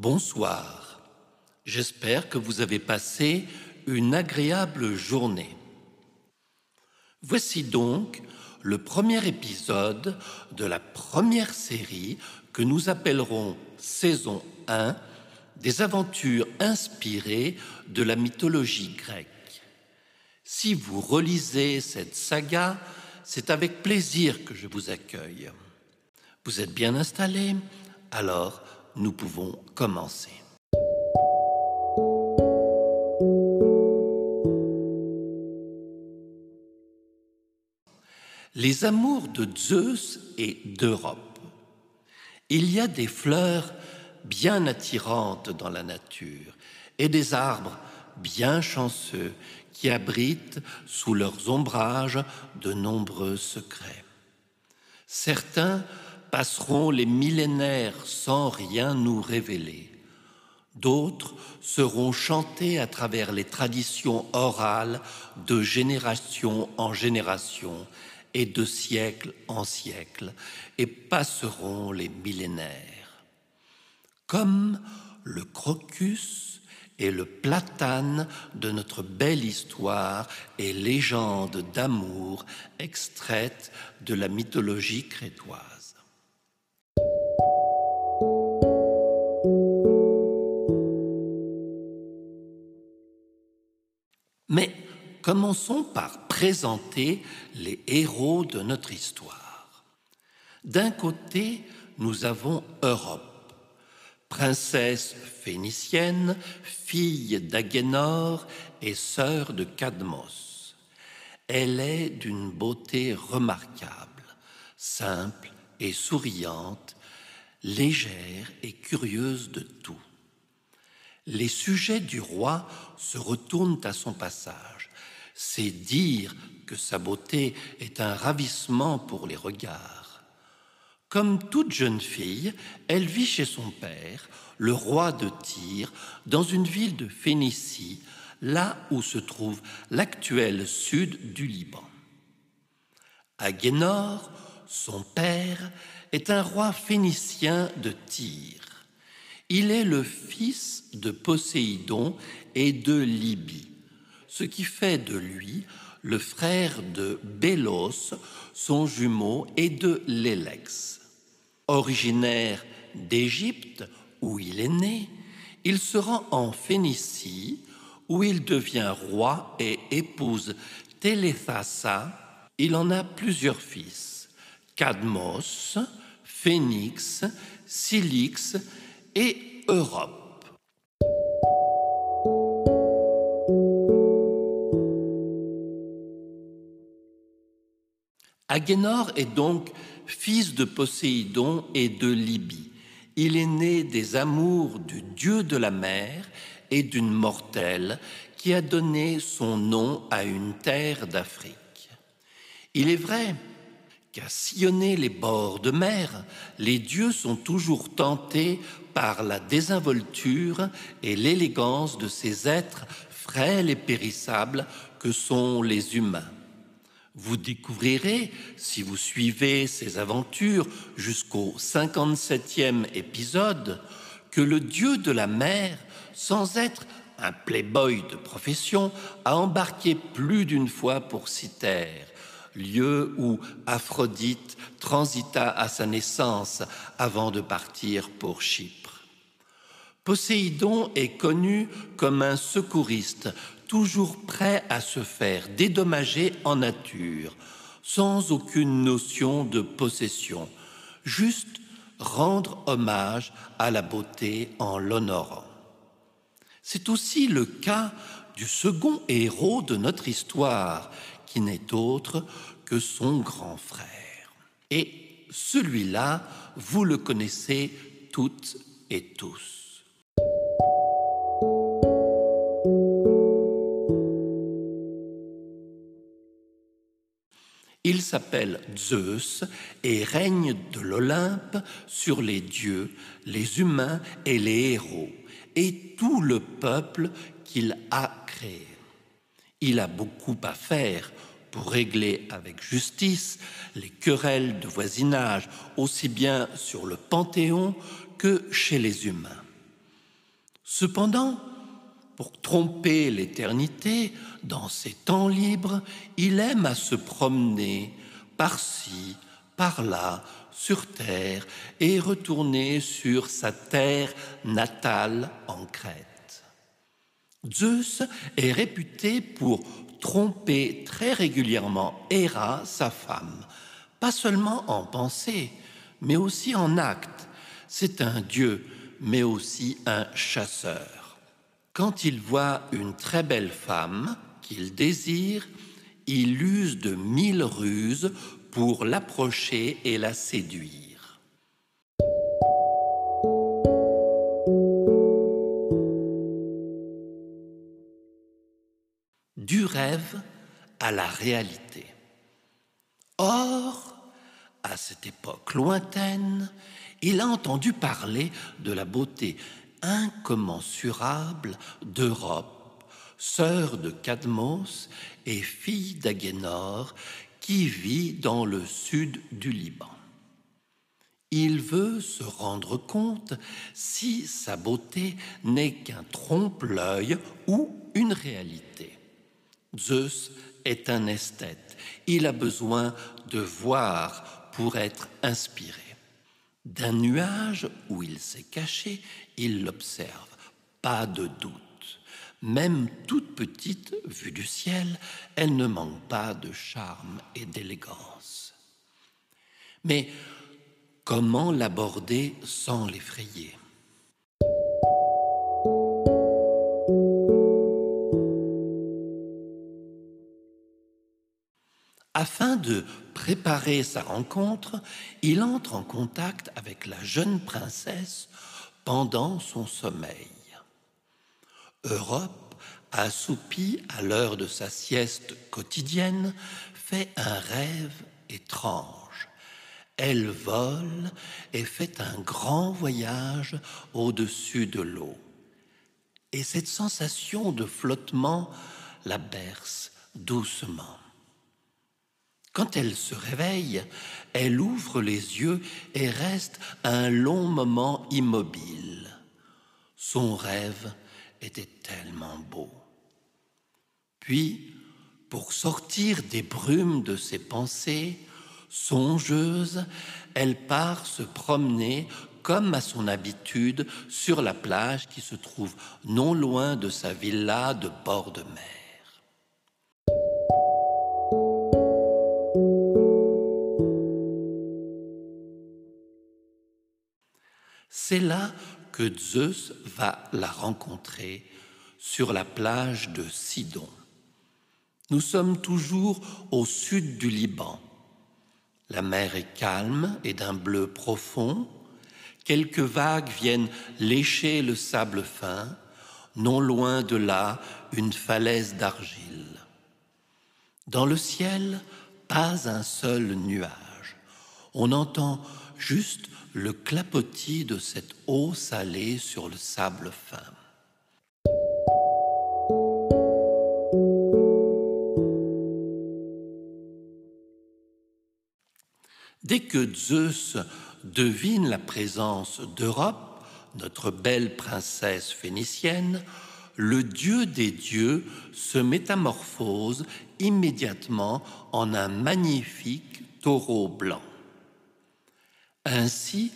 Bonsoir. J'espère que vous avez passé une agréable journée. Voici donc le premier épisode de la première série que nous appellerons saison 1 des aventures inspirées de la mythologie grecque. Si vous relisez cette saga, c'est avec plaisir que je vous accueille. Vous êtes bien installés? Alors, nous pouvons commencer. Les amours de Zeus et d'Europe. Il y a des fleurs bien attirantes dans la nature et des arbres bien chanceux qui abritent sous leurs ombrages de nombreux secrets. Certains passeront les millénaires sans rien nous révéler. D'autres seront chantés à travers les traditions orales de génération en génération et de siècle en siècle et passeront les millénaires. Comme le crocus et le platane de notre belle histoire et légende d'amour extraite de la mythologie crétoise. Commençons par présenter les héros de notre histoire. D'un côté, nous avons Europe princesse phénicienne, fille d'Agénor et sœur de Cadmos. Elle est d'une beauté remarquable, simple et souriante, légère et curieuse de tout. Les sujets du roi se retournent à son passage. C'est dire que sa beauté est un ravissement pour les regards. Comme toute jeune fille, elle vit chez son père, le roi de Tyr, dans une ville de Phénicie, là où se trouve l'actuel sud du Liban. Agénor, son père, est un roi phénicien de Tyr. Il est le fils de Poséidon et de Libye, ce qui fait de lui le frère de Bélos, son jumeau, et de Lélex. Originaire d'Égypte, où il est né, il se rend en Phénicie, où il devient roi et épouse Téléthassa. Il en a plusieurs fils, Cadmos, Phénix, Silix et Europe. Agénor est donc fils de Poséidon et de Libye. Il est né des amours du dieu de la mer et d'une mortelle qui a donné son nom à une terre d'Afrique. Il est vrai qu'à sillonner les bords de mer, les dieux sont toujours tentés par la désinvolture et l'élégance de ces êtres frêles et périssables que sont les humains. Vous découvrirez, si vous suivez ces aventures jusqu'au 57e épisode, que le dieu de la mer, sans être un playboy de profession, a embarqué plus d'une fois pour Cythère, lieu où Aphrodite transita à sa naissance avant de partir pour Chypre. Poséidon est connu comme un secouriste toujours prêt à se faire dédommager en nature, sans aucune notion de possession, juste rendre hommage à la beauté en l'honorant. C'est aussi le cas du second héros de notre histoire, qui n'est autre que son grand frère. Et celui-là, vous le connaissez toutes et tous. Il s'appelle Zeus et règne de l'Olympe sur les dieux, les humains et les héros, et tout le peuple qu'il a créé. Il a beaucoup à faire pour régler avec justice les querelles de voisinage, aussi bien sur le Panthéon que chez les humains. Cependant, pour tromper l'éternité, dans ses temps libres, il aime à se promener par-ci, par-là, sur terre et retourner sur sa terre natale en Crète. Zeus est réputé pour tromper très régulièrement Héra, sa femme, pas seulement en pensée, mais aussi en acte. C'est un dieu, mais aussi un chasseur. Quand il voit une très belle femme qu'il désire, il use de mille ruses pour l'approcher et la séduire. Du rêve à la réalité. Or, à cette époque lointaine, il a entendu parler de la beauté incommensurable d'Europe, sœur de Cadmos et fille d'Agénor, qui vit dans le sud du Liban. Il veut se rendre compte si sa beauté n'est qu'un trompe-l'œil ou une réalité. Zeus est un esthète. Il a besoin de voir pour être inspiré. D'un nuage où il s'est caché, il l'observe. Pas de doute. Même toute petite, vue du ciel, elle ne manque pas de charme et d'élégance. Mais comment l'aborder sans l'effrayer? Afin de préparer sa rencontre, il entre en contact avec la jeune princesse pendant son sommeil. Europe, assoupie à l'heure de sa sieste quotidienne, fait un rêve étrange. Elle vole et fait un grand voyage au-dessus de l'eau. Et cette sensation de flottement la berce doucement. Quand elle se réveille, elle ouvre les yeux et reste un long moment immobile. Son rêve était tellement beau. Puis, pour sortir des brumes de ses pensées, songeuse, elle part se promener comme à son habitude sur la plage qui se trouve non loin de sa villa de bord de mer. C'est là que Zeus va la rencontrer sur la plage de Sidon. Nous sommes toujours au sud du Liban. La mer est calme et d'un bleu profond. Quelques vagues viennent lécher le sable fin. Non loin de là, une falaise d'argile. Dans le ciel, pas un seul nuage. On entend juste le clapotis de cette eau salée sur le sable fin. Dès que Zeus devine la présence d'Europe, notre belle princesse phénicienne, le dieu des dieux se métamorphose immédiatement en un magnifique taureau blanc. Ainsi,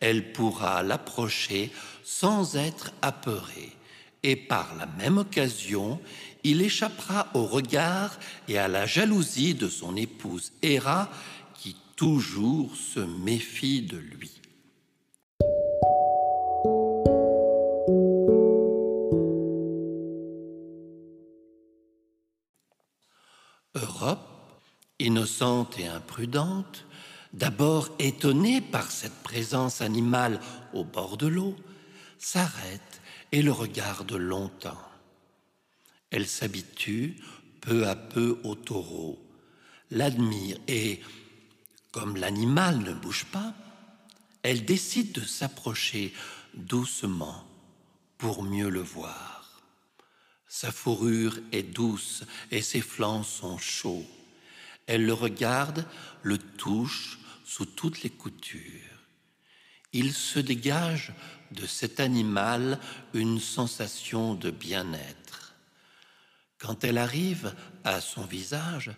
elle pourra l'approcher sans être apeurée, et par la même occasion, il échappera au regard et à la jalousie de son épouse Héra, qui toujours se méfie de lui. Europe, innocente et imprudente, d'abord étonnée par cette présence animale au bord de l'eau, s'arrête et le regarde longtemps. Elle s'habitue peu à peu au taureau, l'admire et, comme l'animal ne bouge pas, elle décide de s'approcher doucement pour mieux le voir. Sa fourrure est douce et ses flancs sont chauds. Elle le regarde, le touche, sous toutes les coutures. Il se dégage de cet animal une sensation de bien-être. Quand elle arrive à son visage,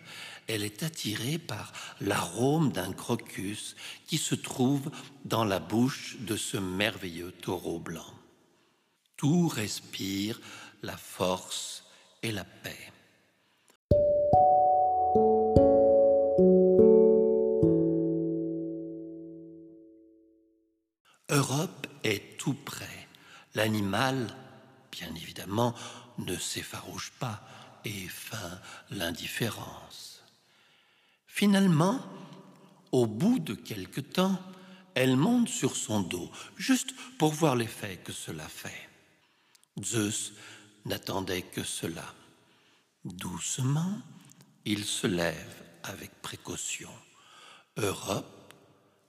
elle est attirée par l'arôme d'un crocus qui se trouve dans la bouche de ce merveilleux taureau blanc. Tout respire la force et la paix. Europe est tout près. L'animal, bien évidemment, ne s'effarouche pas et feint l'indifférence. Finalement, au bout de quelque temps, elle monte sur son dos, juste pour voir l'effet que cela fait. Zeus n'attendait que cela. Doucement, il se lève avec précaution. Europe,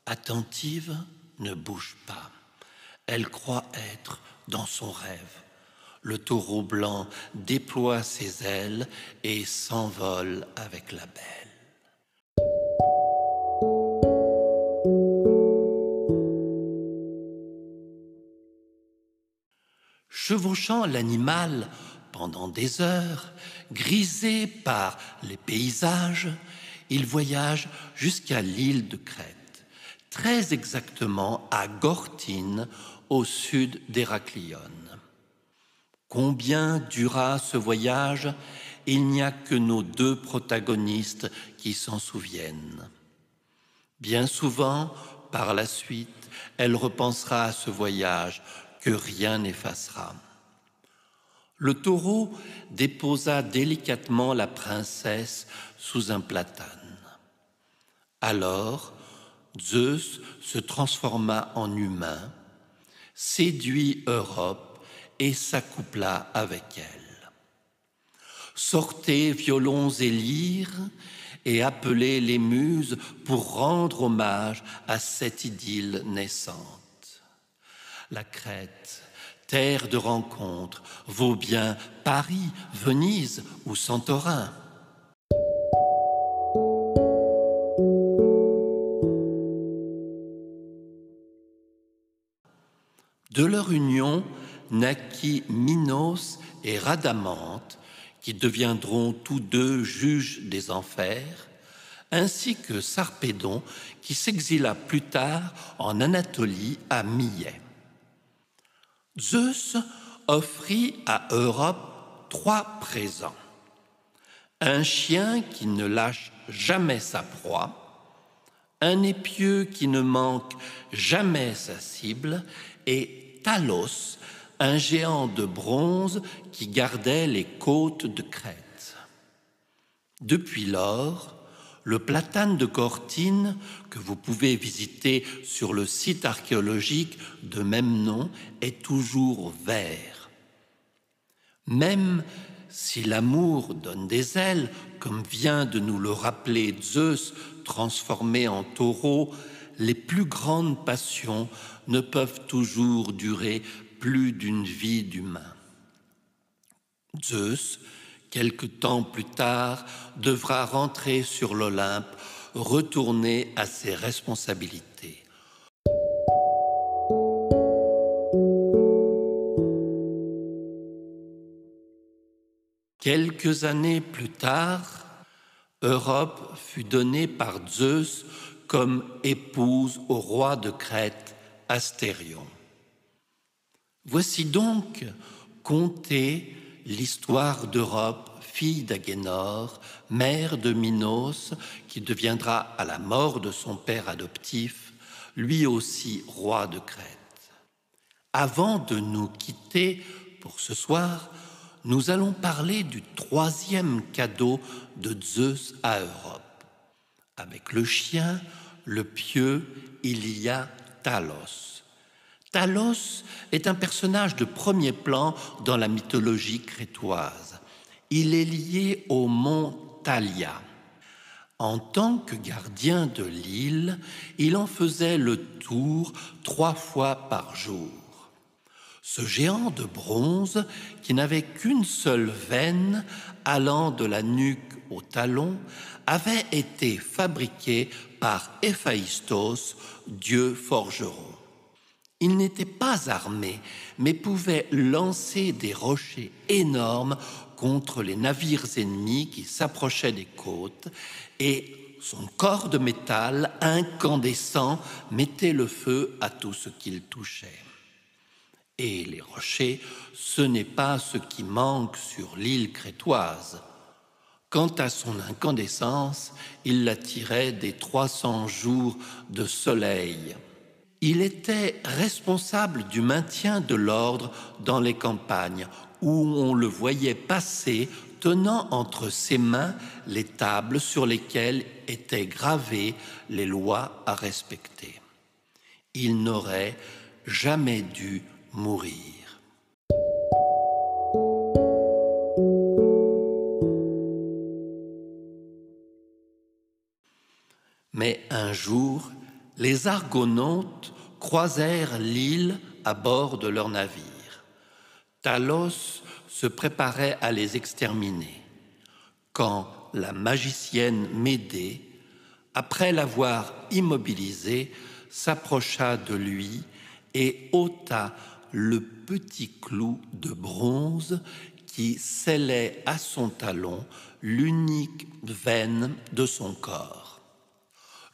attentive, ne bouge pas. Elle croit être dans son rêve. Le taureau blanc déploie ses ailes et s'envole avec la belle. Chevauchant l'animal pendant des heures, grisé par les paysages, il voyage jusqu'à l'île de Crète, très exactement à Gortine, au sud d'Héraclione. Combien dura ce voyage Il n'y a que nos deux protagonistes qui s'en souviennent. Bien souvent, par la suite, elle repensera à ce voyage que rien n'effacera. Le taureau déposa délicatement la princesse sous un platane. Alors, Zeus se transforma en humain, séduit Europe et s'accoupla avec elle. Sortez violons et lyres et appelez les muses pour rendre hommage à cette idylle naissante la Crète, terre de rencontre, vaut bien Paris, Venise ou Santorin. De leur union naquit Minos et Radamante, qui deviendront tous deux juges des enfers, ainsi que Sarpédon, qui s'exila plus tard en Anatolie à Millet. Zeus offrit à Europe trois présents. Un chien qui ne lâche jamais sa proie, un épieu qui ne manque jamais sa cible, et Talos, un géant de bronze qui gardait les côtes de Crète. Depuis lors, le platane de Cortine, que vous pouvez visiter sur le site archéologique de même nom, est toujours vert. Même si l'amour donne des ailes, comme vient de nous le rappeler Zeus transformé en taureau, les plus grandes passions ne peuvent toujours durer plus d'une vie d'humain. Zeus quelque temps plus tard, devra rentrer sur l'Olympe, retourner à ses responsabilités. Quelques années plus tard, Europe fut donnée par Zeus comme épouse au roi de Crète, Astérion. Voici donc compter l'histoire d'Europe, fille d'Agénor, mère de Minos, qui deviendra à la mort de son père adoptif, lui aussi roi de Crète. Avant de nous quitter pour ce soir, nous allons parler du troisième cadeau de Zeus à Europe. Avec le chien, le pieu, il y a Talos. Talos est un personnage de premier plan dans la mythologie crétoise. Il est lié au mont Thalia. En tant que gardien de l'île, il en faisait le tour trois fois par jour. Ce géant de bronze, qui n'avait qu'une seule veine allant de la nuque au talon, avait été fabriqué par Héphaïstos, dieu forgeron. Il n'était pas armé, mais pouvait lancer des rochers énormes contre les navires ennemis qui s'approchaient des côtes, et son corps de métal incandescent mettait le feu à tout ce qu'il touchait. Et les rochers, ce n'est pas ce qui manque sur l'île crétoise. Quant à son incandescence, il la tirait des 300 jours de soleil. Il était responsable du maintien de l'ordre dans les campagnes, où on le voyait passer tenant entre ses mains les tables sur lesquelles étaient gravées les lois à respecter. Il n'aurait jamais dû mourir. Mais un jour, les Argonautes croisèrent l'île à bord de leur navire. Talos se préparait à les exterminer, quand la magicienne Médée, après l'avoir immobilisé, s'approcha de lui et ôta le petit clou de bronze qui scellait à son talon l'unique veine de son corps.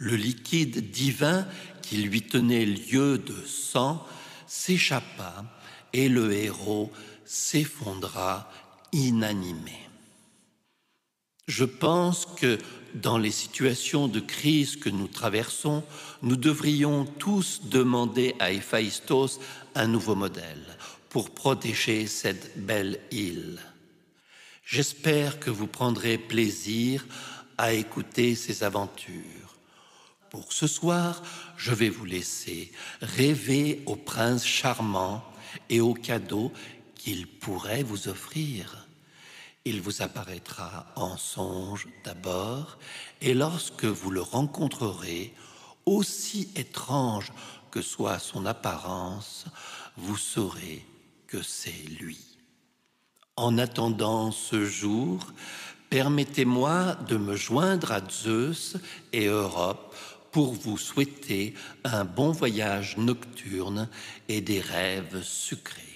Le liquide divin qui lui tenait lieu de sang s'échappa et le héros s'effondra inanimé. Je pense que dans les situations de crise que nous traversons, nous devrions tous demander à Héphaïstos un nouveau modèle pour protéger cette belle île. J'espère que vous prendrez plaisir à écouter ces aventures. Pour ce soir, je vais vous laisser rêver au prince charmant et aux cadeaux qu'il pourrait vous offrir. Il vous apparaîtra en songe d'abord, et lorsque vous le rencontrerez, aussi étrange que soit son apparence, vous saurez que c'est lui. En attendant ce jour, permettez-moi de me joindre à Zeus et Europe pour vous souhaiter un bon voyage nocturne et des rêves sucrés.